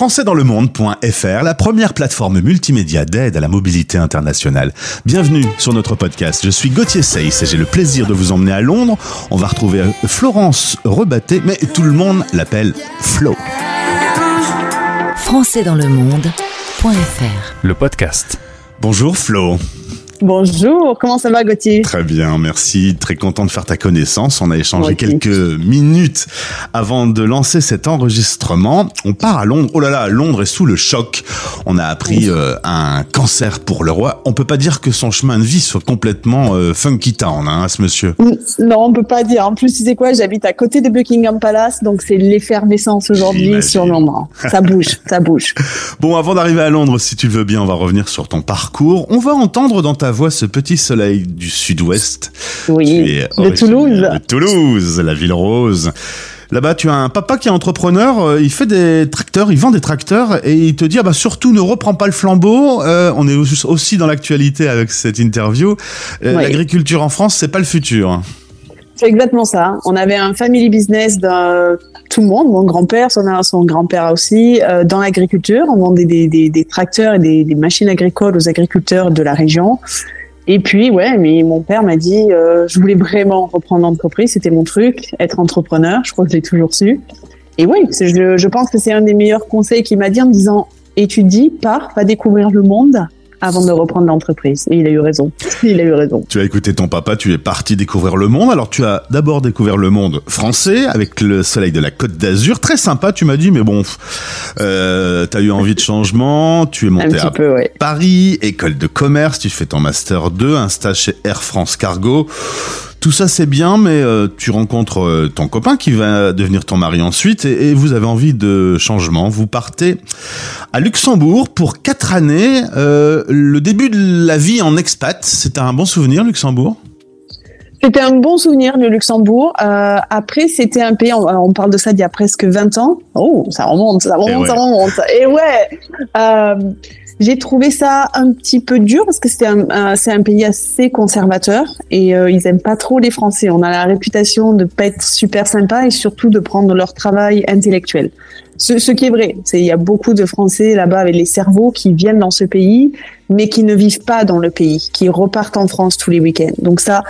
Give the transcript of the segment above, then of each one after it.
françaisdanslemonde.fr, la première plateforme multimédia d'aide à la mobilité internationale. Bienvenue sur notre podcast. Je suis Gauthier Seyss et j'ai le plaisir de vous emmener à Londres. On va retrouver Florence Rebatté, mais tout le monde l'appelle Flo. françaisdanslemonde.fr Le podcast. Bonjour Flo. Bonjour, comment ça va Gauthier? Très bien, merci. Très content de faire ta connaissance. On a échangé quelques minutes avant de lancer cet enregistrement. On part à Londres. Oh là là, Londres est sous le choc. On a appris euh, un cancer pour le roi. On peut pas dire que son chemin de vie soit complètement euh, funky town, hein, ce monsieur. Non, on peut pas dire. En plus, tu sais quoi, j'habite à côté de Buckingham Palace, donc c'est l'effervescence aujourd'hui sur Londres. Ça bouge, ça bouge. Bon, avant d'arriver à Londres, si tu le veux bien, on va revenir sur ton parcours. On va entendre dans ta voix ce petit soleil du sud-ouest. Oui, de Toulouse. De Toulouse, la ville rose. Là-bas, tu as un papa qui est entrepreneur, euh, il fait des tracteurs, il vend des tracteurs et il te dit ah bah surtout ne reprends pas le flambeau. Euh, on est aussi- dans l'actualité avec cette interview. Euh, Oui. L'agriculture en France, c'est pas le futur. C'est exactement ça. On avait un family business de tout le monde, mon grand-père, son, son grand-père aussi, euh, dans l'agriculture. On vendait des, des, des tracteurs et des, des machines agricoles aux agriculteurs de la région. Et puis, ouais, mais mon père m'a dit, euh, je voulais vraiment reprendre l'entreprise, c'était mon truc, être entrepreneur. Je crois que je l'ai toujours su. Et oui, je, je pense que c'est un des meilleurs conseils qu'il m'a dit en me disant, étudie, pars, va découvrir le monde avant de reprendre l'entreprise. Et il a eu raison. Il a eu raison. Tu as écouté ton papa, tu es parti découvrir le monde. Alors tu as d'abord découvert le monde français avec le soleil de la Côte d'Azur, très sympa. Tu m'as dit, mais bon, euh, t'as eu envie de changement, tu es monté à peu, ouais. Paris, école de commerce, tu fais ton master 2, un stage chez Air France Cargo. Tout ça c'est bien, mais euh, tu rencontres euh, ton copain qui va devenir ton mari ensuite et, vous avez envie de changement. Vous partez à Luxembourg pour quatre années. Euh, le début de la vie en expat, c'était un bon souvenir Luxembourg? C'était un bon souvenir le Luxembourg. Euh, après, c'était un pays, on, on parle de ça d'il y a presque 20 ans. Oh, ça remonte, ça remonte, ouais. ça remonte. Et ouais, euh, j'ai trouvé ça un petit peu dur parce que un, un- c'est un pays assez conservateur et euh, ils aiment pas trop les Français. On a la réputation de pas être super sympa et surtout de prendre leur travail intellectuel. Ce, ce qui est vrai, c'est il y a beaucoup de Français là-bas avec les cerveaux qui viennent dans ce pays, mais qui ne vivent pas dans le pays, qui repartent en France tous les week-ends. Donc ça,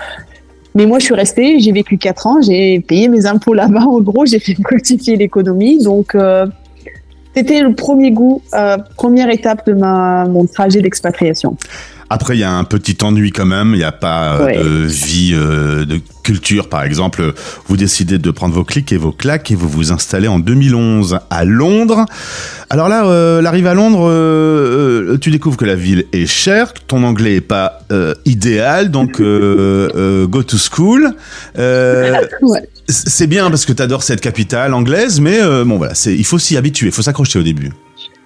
mais moi, je suis restée, j'ai vécu quatre ans, j'ai payé mes impôts là-bas. En gros, j'ai fait fructifier l'économie. Donc, euh, c'était le premier goût, euh, première étape de ma, mon trajet d'expatriation. Après, il y a un petit ennui quand même. Il n'y a pas euh, Ouais. de vie, euh, de culture, par exemple. Vous décidez de prendre vos clics et vos claques et vous vous installez en 2011 à Londres. Alors là, euh, l'arrivée à Londres, euh, tu découvres que la ville est chère, que ton anglais est pas idéal, donc go to school. Ouais. c'est bien parce que tu adores cette capitale anglaise, mais bon voilà, il faut s'y habituer, il faut s'accrocher au début.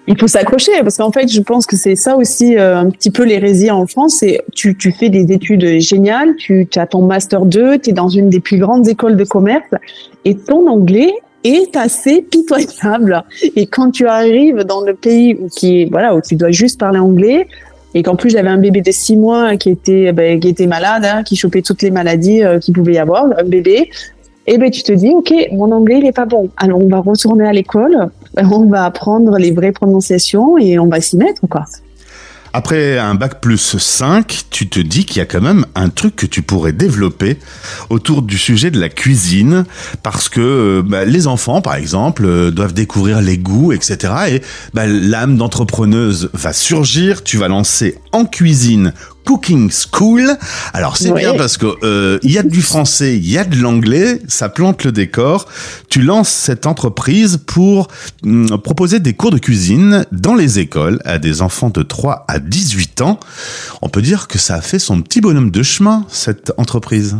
Il faut s'accrocher parce qu'en fait, je pense que c'est ça aussi euh, un petit peu l'hérésie en France. C'est tu, tu fais des études géniales, tu, as ton master 2, tu es dans une des plus grandes écoles de commerce et ton anglais est assez pitoyable. Et quand tu arrives dans le pays où qui voilà où tu dois juste parler anglais et qu'en plus j'avais un bébé de six mois qui était ben, qui était malade, hein, qui chopait toutes les maladies euh, qu'il pouvait y avoir, un bébé. Et ben tu te dis ok mon anglais il est pas bon alors on va retourner à l'école on va apprendre les vraies prononciations et on va s'y mettre quoi. Après un bac plus 5, tu te dis qu'il y a quand même un truc que tu pourrais développer autour du sujet de la cuisine, parce que bah, les enfants, par exemple, euh, doivent découvrir les goûts, etc. Et bah, l'âme d'entrepreneuse va surgir, tu vas lancer en cuisine Cooking School. Alors c'est Ouais. bien parce que euh, il y a du français, il y a de l'anglais, ça plante le décor. Tu lances cette entreprise pour hum, proposer des cours de cuisine dans les écoles à des enfants de 3 à 18 ans. On peut dire que ça a fait son petit bonhomme de chemin cette entreprise.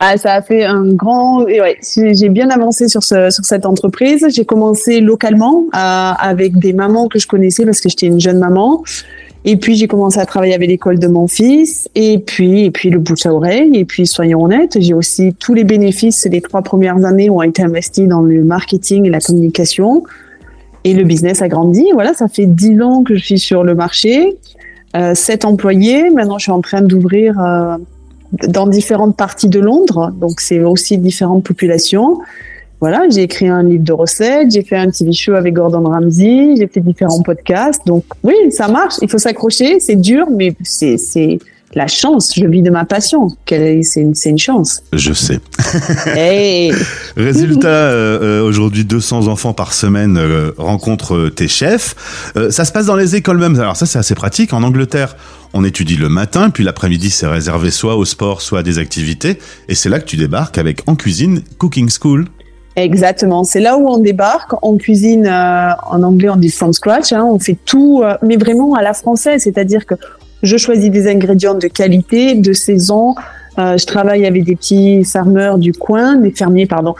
Ah, ça a fait un grand. et ouais, j'ai j'ai bien avancé sur ce, sur cette entreprise. J'ai commencé localement euh, avec des mamans que je connaissais parce que j'étais une jeune maman. Et puis j'ai commencé à travailler avec l'école de mon fils. Et puis et puis le bouche à oreille. Et puis soyons honnêtes, j'ai aussi tous les bénéfices des trois premières années ont été investis dans le marketing et la communication. Et le business a grandi. Voilà, ça fait dix ans que je suis sur le marché. Euh, sept employés. Maintenant, je suis en train d'ouvrir euh, dans différentes parties de Londres, donc c'est aussi différentes populations. Voilà, j'ai écrit un livre de recettes, j'ai fait un TV show avec Gordon Ramsay, j'ai fait différents podcasts. Donc oui, ça marche. Il faut s'accrocher. C'est dur, mais c'est c'est la chance. Je vis de ma passion. C'est une, une chance. Je sais. hey. Résultat, euh, euh, aujourd'hui, 200 enfants par semaine euh, rencontrent tes chefs. ça se passe dans les écoles même. Alors ça, c'est assez pratique. En Angleterre, on étudie le matin, puis l'après-midi, c'est réservé soit au sport, soit à des activités. Et c'est là que tu débarques avec En Cuisine Cooking School. Exactement, c'est là où on débarque. On cuisine euh, en anglais, on dit from scratch. Hein, on fait tout, euh, mais vraiment à la française, c'est-à-dire que je choisis des ingrédients de qualité, de saison. Euh, je travaille avec des petits fermeurs du coin, des fermiers, pardon.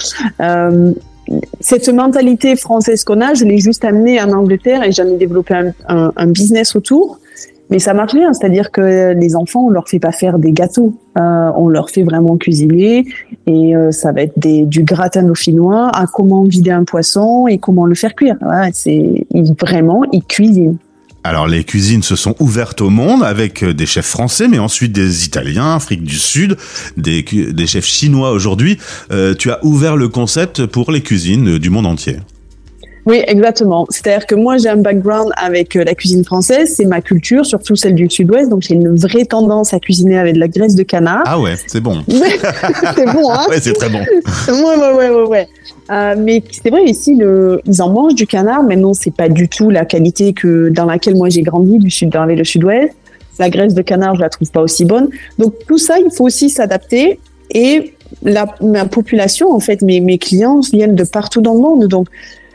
cette mentalité française qu'on a, je l'ai juste amenée en Angleterre et j'en ai développé un, un business autour. Mais ça marche bien, c'est-à-dire que les enfants, on leur fait pas faire des gâteaux, euh, on leur fait vraiment cuisiner et euh, ça va être du gratin dauphinois à comment vider un poisson et comment le faire cuire. c'est vraiment ils cuisinent. Alors les cuisines se sont ouvertes au monde avec euh, des chefs français, mais ensuite des Italiens, Afrique du Sud, des chefs chinois aujourd'hui. tu as ouvert le concept pour les cuisines du monde entier. Oui, exactement. C'est-à-dire que moi, j'ai un background avec euh, la cuisine française, c'est ma culture, surtout celle du sud-ouest, donc j'ai une vraie tendance à cuisiner avec de la graisse de canard. Ah ouais, c'est bon. c'est bon, hein Ouais, c'est très bon. ouais, ouais, ouais, ouais. ouais. Euh, mais c'est vrai ici, le, ils en mangent du canard, mais non, c'est pas du tout la qualité que dans laquelle moi j'ai grandi du sud, dans le sud-ouest. La graisse de canard, je la trouve pas aussi bonne. Donc tout ça, il faut aussi s'adapter. Et la, ma population, en fait, mes, mes clients viennent de partout dans le monde, donc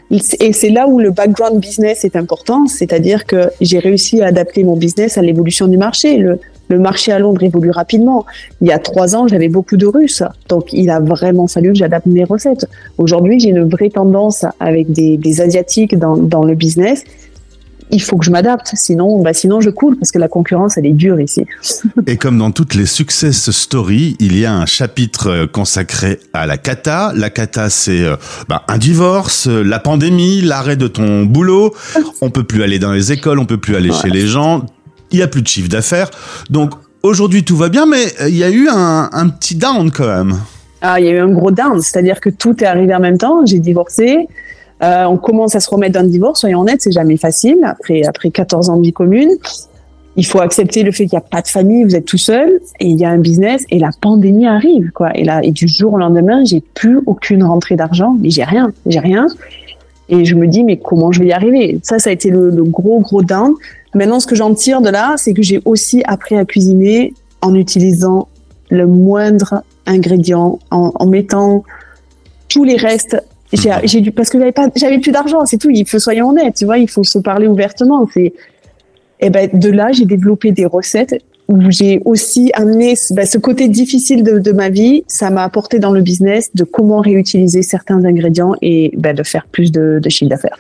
et c'est là où le background business est important, c'est-à-dire que j'ai réussi à adapter mon business à l'évolution du marché. Le, marché à Londres évolue rapidement. Il y a trois ans, j'avais beaucoup de Russes, donc il a vraiment fallu que j'adapte mes recettes. Aujourd'hui, j'ai une vraie tendance avec des, Asiatiques dans le business il faut que je m'adapte, sinon, bah sinon je coule parce que la concurrence elle est dure ici. Et comme dans toutes les success stories, il y a un chapitre euh, consacré à la cata. La cata, c'est euh, bah, un divorce, euh, la pandémie, l'arrêt de ton boulot. On peut plus aller dans les écoles, on peut plus aller chez les gens. Il y a plus de chiffre d'affaires. Donc aujourd'hui tout va bien, mais il y a eu un, un petit down quand même. Ah, il y a eu un gros down, c'est-à-dire que tout est arrivé en même temps. J'ai divorcé. Euh, on commence à se remettre d'un divorce, soyons honnêtes, c'est jamais facile. Après, après 14 ans de vie commune, il faut accepter le fait qu'il n'y a pas de famille, vous êtes tout seul, et il y a un business, et la pandémie arrive, quoi. Et là, et du jour au lendemain, j'ai plus aucune rentrée d'argent, mais j'ai rien, j'ai rien. Et je me dis, mais comment je vais y arriver? Ça, ça a été le, gros, gros down. Maintenant, ce que j'en tire de là, c'est que j'ai aussi appris à cuisiner en utilisant le moindre ingrédient, en, en mettant tous les restes j'ai dû parce que j'avais pas, j'avais plus d'argent, c'est tout. Il faut soyons honnêtes, tu vois, il faut se parler ouvertement. C'est, et eh ben de là, j'ai développé des recettes où j'ai aussi amené ben, ce côté difficile de, de ma vie. Ça m'a apporté dans le business de comment réutiliser certains ingrédients et ben, de faire plus de, chiffre d'affaires.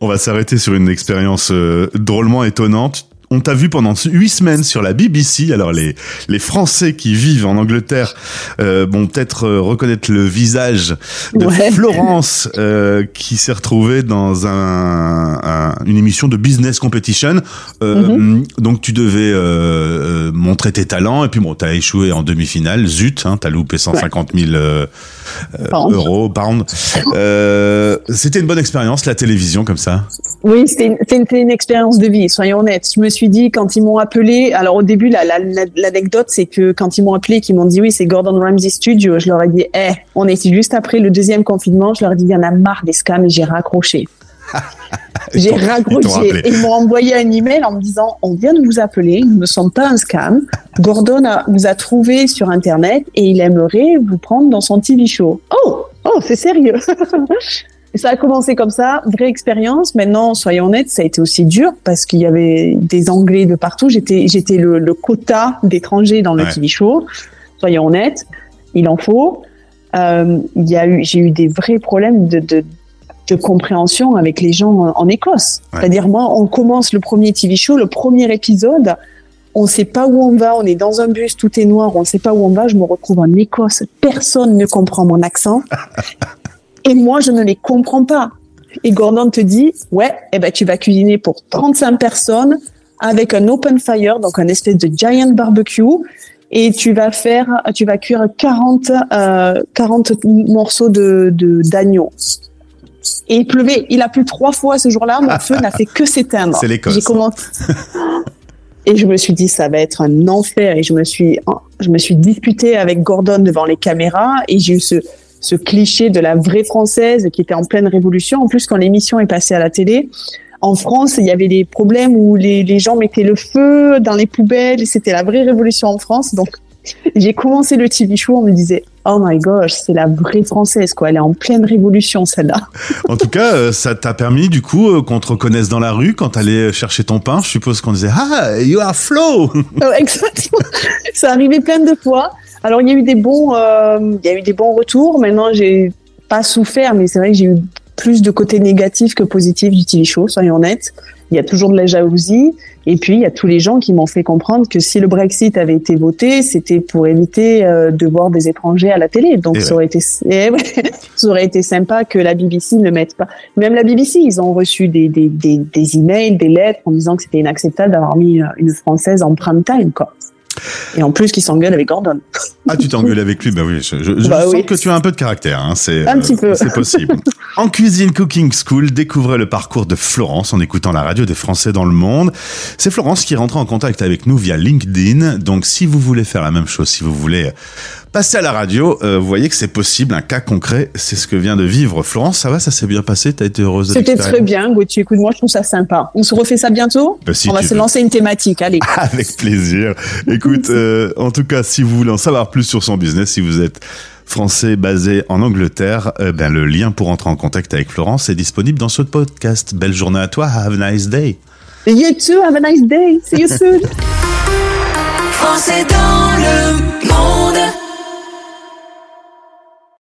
On va s'arrêter sur une expérience euh, drôlement étonnante on t'a vu pendant huit semaines sur la BBC. Alors les les Français qui vivent en Angleterre euh, vont peut-être euh, reconnaître le visage de Florence euh, qui s'est retrouvée dans un, une émission de business competition. Mhm. Donc tu devais montrer tes talents et puis bon t'as échoué en demi-finale. Zut, hein, t'as loupé 150 000 euros pounds. c'était une bonne expérience la télévision comme ça? Oui, c'était une, une expérience de vie. Soyons honnêtes. Je me suis dit quand ils m'ont appelé, alors au début l'anecdote c'est que quand ils m'ont appelé, qu'ils m'ont dit oui c'est Gordon Ramsay Studio, je leur ai dit eh on était juste après le deuxième confinement, je leur ai dit il y en a marre des scams et j'ai raccroché. j'ai raccroché et ils m'ont envoyé un email en me disant on vient de vous appeler, nous ne sommes pas un scam. Gordon vous a trouvé sur internet et il aimerait vous prendre dans son TV show. Oh oh c'est sérieux. ça a commencé comme ça, vraie expérience. Maintenant, soyons honnêtes, ça a été aussi dur parce qu'il y avait des Anglais de partout. J'étais, j'étais le, le, quota d'étrangers dans le TV show. Soyons honnêtes, il en faut. Euh, il y a eu, j'ai eu des vrais problèmes de, de, de compréhension avec les gens en, Écosse. C'est-à-dire, moi, on commence le premier TV show, le premier épisode. On sait pas où on va, on est dans un bus, tout est noir, on sait pas où on va. Je me retrouve en Écosse, personne ne comprend mon accent. Et moi, je ne les comprends pas. Et Gordon te dit, ouais, eh ben, tu vas cuisiner pour 35 personnes avec un open fire, donc un espèce de giant barbecue. et tu vas faire, tu vas cuire 40, euh, 40 morceaux de de- d'agneau. Et il pleuvait, il a plu trois fois ce jour-là, mon feu n'a fait que s'éteindre. C'est l'Écosse. J'ai commencé. Et je me suis dit, ça va être un enfer. Et je me suis, je me suis disputée avec Gordon devant les caméras. Et j'ai eu ce, ce cliché de la vraie française qui était en pleine révolution. En plus, quand l'émission est passée à la télé, en France, il y avait des problèmes où les, les gens mettaient le feu dans les poubelles. C'était la vraie révolution en France. Donc, j'ai commencé le TV show. On me disait, oh my gosh, c'est la vraie française, quoi. Elle est en pleine révolution, celle-là. En tout cas, euh, ça t'a permis du coup euh, qu'on te reconnaisse dans la rue quand t'allais chercher ton pain. Je suppose qu'on disait ah you are Flo. Euh, Exactement. Ça arrivait plein de fois. Alors il y a eu des bons, euh, il y a eu des bons retours. Maintenant j'ai pas souffert, mais c'est vrai que j'ai eu plus de côtés négatifs que positifs du TV show, soyons honnêtes. Il y a toujours de la jalousie. Et puis il y a tous les gens qui m'ont fait comprendre que si le Brexit avait été voté, c'était pour éviter euh, de voir des étrangers à la télé. Donc Et ça aurait été, eh ouais, ça aurait été sympa que la BBC ne mette pas. Même la BBC, ils ont reçu des des des, des emails, des lettres en disant que c'était inacceptable d'avoir mis euh, une française en prime time, quoi. Et en plus, qui s'engueule avec Gordon. Ah tu t'engueules avec lui? Bah oui, je, je- je Bah sens oui. que tu as un peu de caractère. Hein. C'est Un petit peu. C'est possible. en cuisine cooking school, découvrez le parcours de Florence en écoutant la radio des Français dans le monde. C'est Florence qui est rentrée en contact avec nous via LinkedIn. Donc si vous voulez faire la même chose, si vous voulez passer à la radio, euh, vous voyez que c'est possible. Un cas concret, c'est ce que vient de vivre Florence. Ça va, ça s'est bien passé. T'as été heureuse de C'était très bien, Gauthier. Écoute, moi, je trouve ça sympa. On se refait ça bientôt? Bah, si On va se veux. lancer une thématique. Allez. Avec plaisir. Écoute, euh, en tout cas, si vous voulez en savoir plus sur son business, si vous êtes français basé en Angleterre, euh, ben, le lien pour entrer en contact avec Florence est disponible dans ce podcast. Belle journée à toi. Have a nice day. You too. Have a nice day. See you soon. Français dans le monde.